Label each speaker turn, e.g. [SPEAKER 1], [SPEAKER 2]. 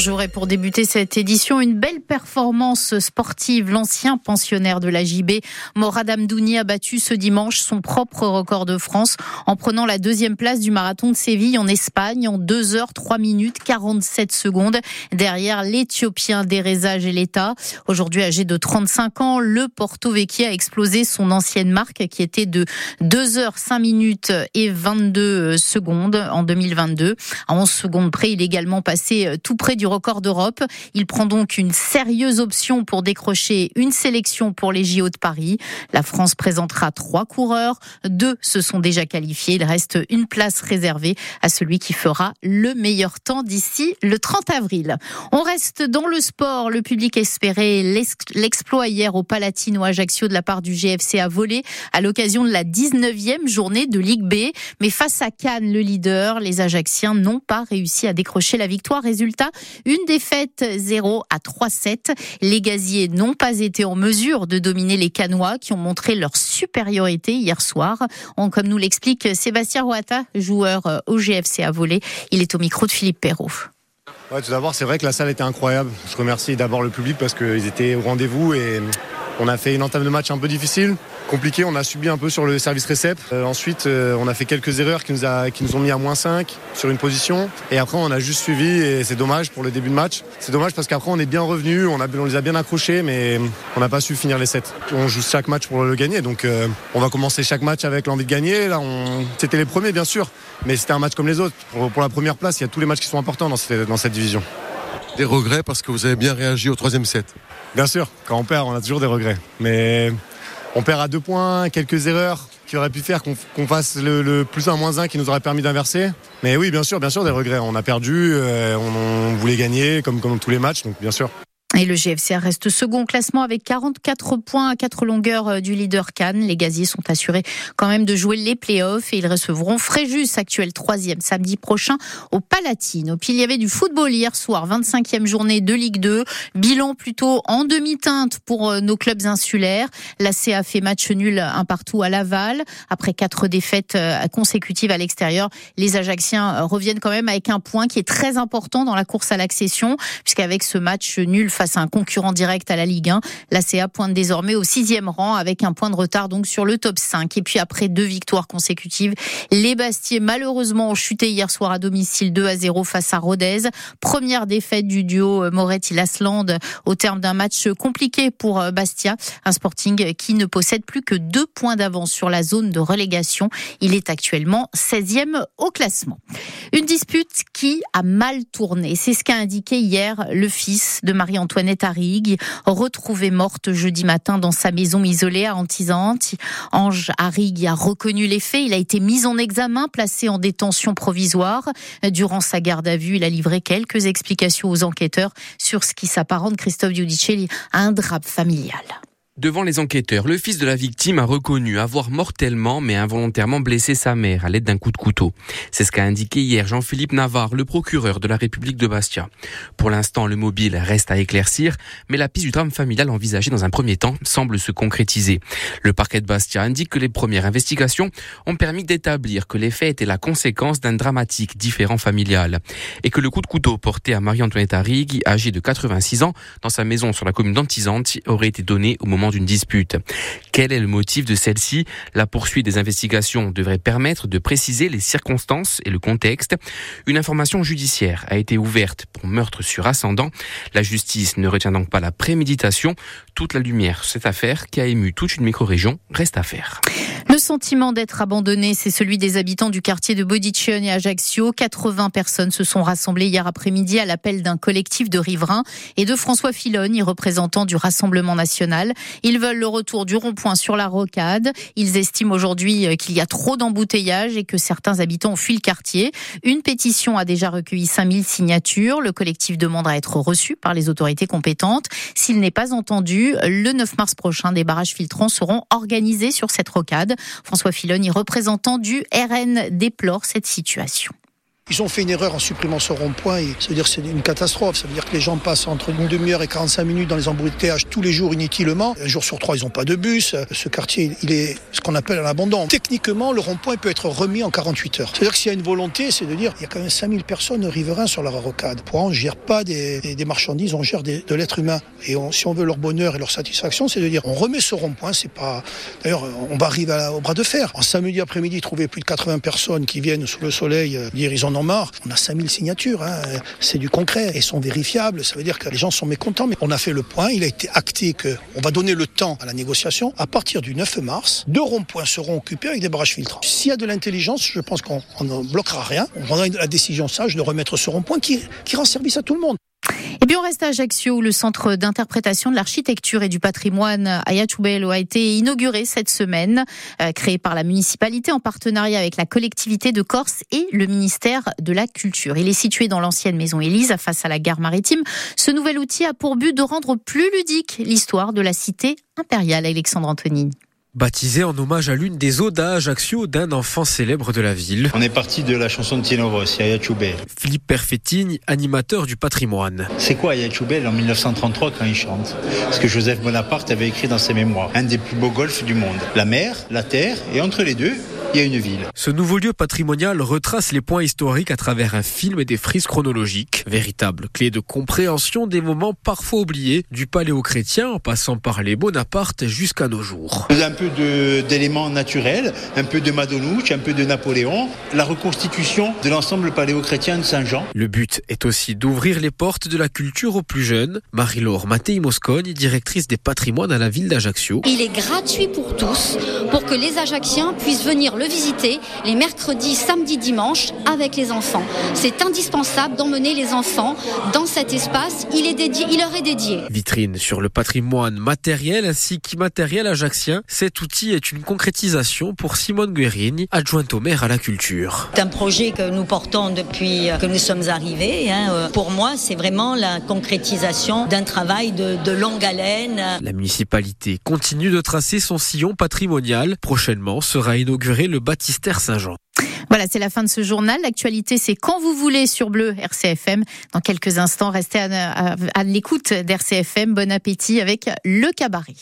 [SPEAKER 1] Bonjour et pour débuter cette édition, une belle performance sportive. L'ancien pensionnaire de la JB, Morad Amdouni, a battu ce dimanche son propre record de France en prenant la deuxième place du marathon de Séville en Espagne en 2 heures 3 minutes 47 secondes derrière l'Éthiopien Dereza Geleta. Aujourd'hui âgé de 35 ans, le Porto Vecchia a explosé son ancienne marque qui était de 2 heures 5 minutes et 22 secondes en 2022. À 11 secondes près, il est également passé tout près du record d'Europe. Il prend donc une sérieuse option pour décrocher une sélection pour les JO de Paris. La France présentera trois coureurs. Deux se sont déjà qualifiés. Il reste une place réservée à celui qui fera le meilleur temps d'ici le 30 avril. On reste dans le sport. Le public espérait l'exploit hier au Palatino Ajaccio de la part du GFC à voler à l'occasion de la 19e journée de Ligue B. Mais face à Cannes, le leader, les Ajacciens n'ont pas réussi à décrocher la victoire. Résultat, une défaite 0 à 3-7. Les gaziers n'ont pas été en mesure de dominer les Canois qui ont montré leur supériorité hier soir. comme nous l'explique Sébastien Roata, joueur au GFC à voler. Il est au micro de Philippe Perrault.
[SPEAKER 2] Tout d'abord, c'est vrai que la salle était incroyable. Je remercie d'abord le public parce qu'ils étaient au rendez-vous et on a fait une entame de match un peu difficile compliqué. On a subi un peu sur le service récep. Euh, ensuite, euh, on a fait quelques erreurs qui nous, ont mis à moins 5 sur une position. Et après, on a juste suivi et c'est dommage pour le début de match. C'est dommage parce qu'après, on est bien revenu, on, les a bien accrochés, mais on n'a pas su finir les 7. On joue chaque match pour le gagner. Donc, euh, on va commencer chaque match avec l'envie de gagner. Là, c'était les premiers, bien sûr, mais c'était un match comme les autres. Pour, la première place, il y a tous les matchs qui sont importants dans cette division.
[SPEAKER 3] Des regrets parce que vous avez bien réagi au troisième set
[SPEAKER 2] Bien sûr, quand on perd, on a toujours des regrets. Mais on perd à deux points, quelques erreurs qui auraient pu faire qu'on fasse le, plus un moins un qui nous aurait permis d'inverser. Mais oui, bien sûr, bien sûr, des regrets. On a perdu, euh, on, voulait gagner comme, comme tous les matchs, donc bien sûr.
[SPEAKER 1] Et le GFC reste second classement avec 44 points à 4 longueurs euh, du leader Cannes. Les gaziers sont assurés quand même de jouer les playoffs et ils recevront Fréjus, actuel troisième, samedi prochain au Palatine. Puis il y avait du football hier soir, 25e journée de Ligue 2. Bilan plutôt en demi-teinte pour euh, nos clubs insulaires. La CA fait match nul un partout à Laval. Après quatre défaites euh, consécutives à l'extérieur, les Ajacciens reviennent quand même avec un point qui est très important dans la course à l'accession puisqu'avec ce match nul face à un concurrent direct à la Ligue 1. La CA pointe désormais au sixième rang avec un point de retard donc sur le top 5. Et puis après deux victoires consécutives, les Bastiers malheureusement ont chuté hier soir à domicile 2 à 0 face à Rodez. Première défaite du duo Moretti-Lasland au terme d'un match compliqué pour euh, Bastia, un Sporting qui ne possède plus que deux points d'avance sur la zone de relégation. Il est actuellement 16e au classement. Une dispute qui a mal tourné. C'est ce qu'a indiqué hier le fils de Marie-Antoine Antoinette Arrigue, retrouvée morte jeudi matin dans sa maison isolée à Antisante. Ange Arrigue a reconnu les faits. Il a été mis en examen, placé en détention provisoire. Durant sa garde à vue, il a livré quelques explications aux enquêteurs sur ce qui s'apparente, Christophe Giudicelli, à un drap familial.
[SPEAKER 4] Devant les enquêteurs, le fils de la victime a reconnu avoir mortellement mais involontairement blessé sa mère à l'aide d'un coup de couteau. C'est ce qu'a indiqué hier Jean-Philippe Navarre, le procureur de la République de Bastia. Pour l'instant, le mobile reste à éclaircir, mais la piste du drame familial envisagée dans un premier temps semble se concrétiser. Le parquet de Bastia indique que les premières investigations ont permis d'établir que les faits étaient la conséquence d'un dramatique différent familial et que le coup de couteau porté à Marie-Antoinette Arrigui, âgée de 86 ans, dans sa maison sur la commune d'Antisante, aurait été donné au moment d'une dispute. Quel est le motif de celle-ci? La poursuite des investigations devrait permettre de préciser les circonstances et le contexte. Une information judiciaire a été ouverte pour meurtre sur ascendant. La justice ne retient donc pas la préméditation. Toute la lumière sur cette affaire qui a ému toute une micro-région reste à faire.
[SPEAKER 1] Le sentiment d'être abandonné, c'est celui des habitants du quartier de Bodicion et Ajaccio. 80 personnes se sont rassemblées hier après-midi à l'appel d'un collectif de riverains et de François Filoni, représentant du Rassemblement national. Ils veulent le retour du rond-point sur la rocade. Ils estiment aujourd'hui euh, qu'il y a trop d'embouteillages et que certains habitants ont fui le quartier. Une pétition a déjà recueilli 5000 signatures. Le collectif demande à être reçu par les autorités compétentes. S'il n'est pas entendu, le 9 mars prochain, des barrages filtrants seront organisés sur cette rocade. François Filoni, représentant du RN, déplore cette situation.
[SPEAKER 5] Ils ont fait une erreur en supprimant ce rond-point. Ça veut dire c'est une catastrophe. Ça veut dire que les gens passent entre une demi-heure et 45 minutes dans les embouteillages tous les jours inutilement. Un jour sur trois, ils n'ont pas de bus. Ce quartier, il est ce qu'on appelle un abandon. Techniquement, le rond-point peut être remis en 48 heures. C'est-à-dire que s'il y a une volonté, c'est de dire il y a quand même 5000 personnes riverains sur la rocade. Pour on ne gère pas des, des, marchandises, on gère de l'être humain. Et si on veut leur bonheur et leur satisfaction, c'est de dire on remet ce rond-point. C'est pas. D'ailleurs, on va arriver au bras de fer. En samedi après-midi, trouver plus de 80 personnes qui viennent sous le soleil euh, dire ils en ont On a 5000 signatures. Hein. C'est du concret. Elles sont vérifiables. Ça veut dire que les gens sont mécontents. Mais on a fait le point. Il a été acté qu'on va donner le temps à la négociation. À partir du 9 mars, deux ronds-points seront occupés avec des barrages filtrants. S'il y a de l'intelligence, je pense qu'on ne bloquera rien. On prendra la décision sage de remettre ce rond-point qui rend service à tout le monde.
[SPEAKER 1] Et bien on reste à Ajaccio où le centre d'interprétation de l'architecture et du patrimoine Ayatubelo a été inauguré cette semaine, euh, créé par la municipalité en partenariat avec la collectivité de Corse et le ministère de la Culture. Il est situé dans l'ancienne maison Élise face à la gare maritime. Ce nouvel outil a pour but de rendre plus ludique l'histoire de la cité impériale Alexandre Antonini.
[SPEAKER 6] Baptisé en hommage à l'une des odes à Ajaccio d'un enfant célèbre de la ville.
[SPEAKER 7] On est parti de la chanson de Tino Rossi, Ayachoubel.
[SPEAKER 6] Philippe Perfettini, animateur du patrimoine.
[SPEAKER 7] C'est quoi Ayachoubel en 1933 quand il chante? Ce que Joseph Bonaparte avait écrit dans ses mémoires. Un des plus beaux golfs du monde. La mer, la terre, et entre les deux, il y a une ville.
[SPEAKER 6] Ce nouveau lieu patrimonial retrace les points historiques à travers un film et des frises chronologiques, véritable clé de compréhension des moments parfois oubliés du paléo-chrétien en passant par les Bonaparte jusqu'à nos jours.
[SPEAKER 7] Un peu d'éléments naturels, un peu de Madonouche, un peu de Napoléon, la reconstitution de l'ensemble paléo-chrétien de Saint-Jean.
[SPEAKER 6] Le but est aussi d'ouvrir les portes de la culture aux plus jeunes. Marie-Laure Mattei Moscogne, directrice des patrimoines à la ville d'Ajaccio.
[SPEAKER 8] Il est gratuit pour tous, pour que les Ajacciens puissent venir le visiter les mercredis, samedis, dimanches avec les enfants. C'est indispensable d'emmener les enfants dans cet espace. Il, est dédié, il leur est dédié.
[SPEAKER 6] Vitrine sur le patrimoine matériel ainsi qu'immatériel ajaxien. Cet outil est une concrétisation pour Simone Guérini, adjointe au maire à la culture.
[SPEAKER 9] C'est un projet que nous portons depuis que nous sommes arrivés. Hein. Pour moi, c'est vraiment la concrétisation d'un travail de, de longue haleine.
[SPEAKER 6] La municipalité continue de tracer son sillon patrimonial. Prochainement sera inauguré le baptistère Saint-Jean.
[SPEAKER 1] Voilà, c'est la fin de ce journal. L'actualité, c'est quand vous voulez sur Bleu RCFM. Dans quelques instants, restez à, à l'écoute d'RCFM. Bon appétit avec le cabaret.